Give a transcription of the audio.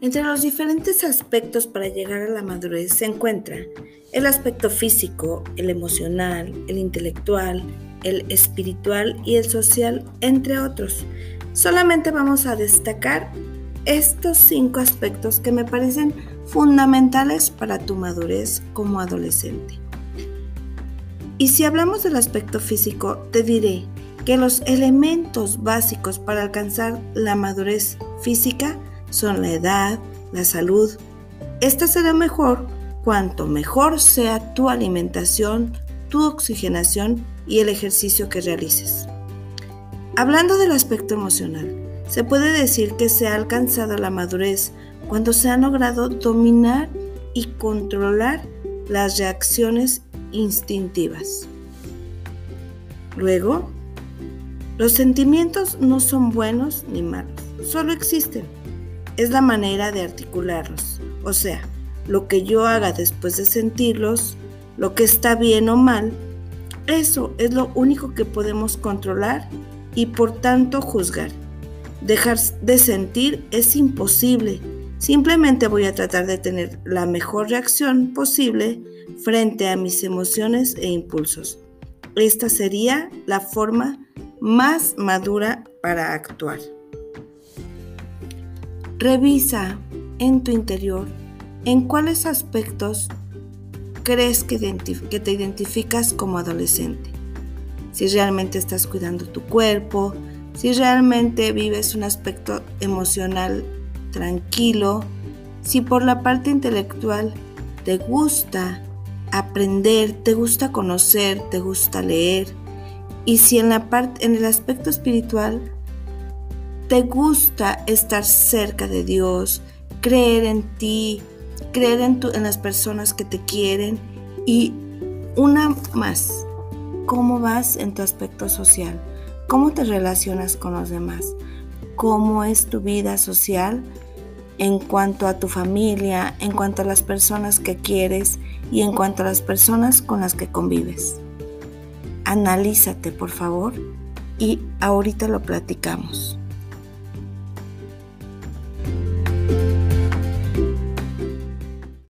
Entre los diferentes aspectos para llegar a la madurez se encuentra el aspecto físico, el emocional, el intelectual, el espiritual y el social, entre otros. Solamente vamos a destacar estos cinco aspectos que me parecen fundamentales para tu madurez como adolescente. Y si hablamos del aspecto físico, te diré que los elementos básicos para alcanzar la madurez física son la edad, la salud. Esta será mejor cuanto mejor sea tu alimentación, tu oxigenación y el ejercicio que realices. Hablando del aspecto emocional, se puede decir que se ha alcanzado la madurez cuando se ha logrado dominar y controlar las reacciones instintivas. Luego, los sentimientos no son buenos ni malos, solo existen. Es la manera de articularlos, o sea, lo que yo haga después de sentirlos, lo que está bien o mal, eso es lo único que podemos controlar y por tanto juzgar. Dejar de sentir es imposible. Simplemente voy a tratar de tener la mejor reacción posible frente a mis emociones e impulsos. Esta sería la forma más madura para actuar. Revisa en tu interior en cuáles aspectos crees que, te identificas como adolescente. Si realmente estás cuidando tu cuerpo, si realmente vives un aspecto emocional tranquilo, si por la parte intelectual te gusta aprender, te gusta conocer, te gusta leer. Y si en, la parte, en el aspecto espiritual te gusta estar cerca de Dios, creer en ti, creer en, en las personas que te quieren y una más, ¿cómo vas en tu aspecto social? ¿Cómo te relacionas con los demás? ¿Cómo es tu vida social en cuanto a tu familia, en cuanto a las personas que quieres y en cuanto a las personas con las que convives. Analízate, por favor, y ahorita lo platicamos.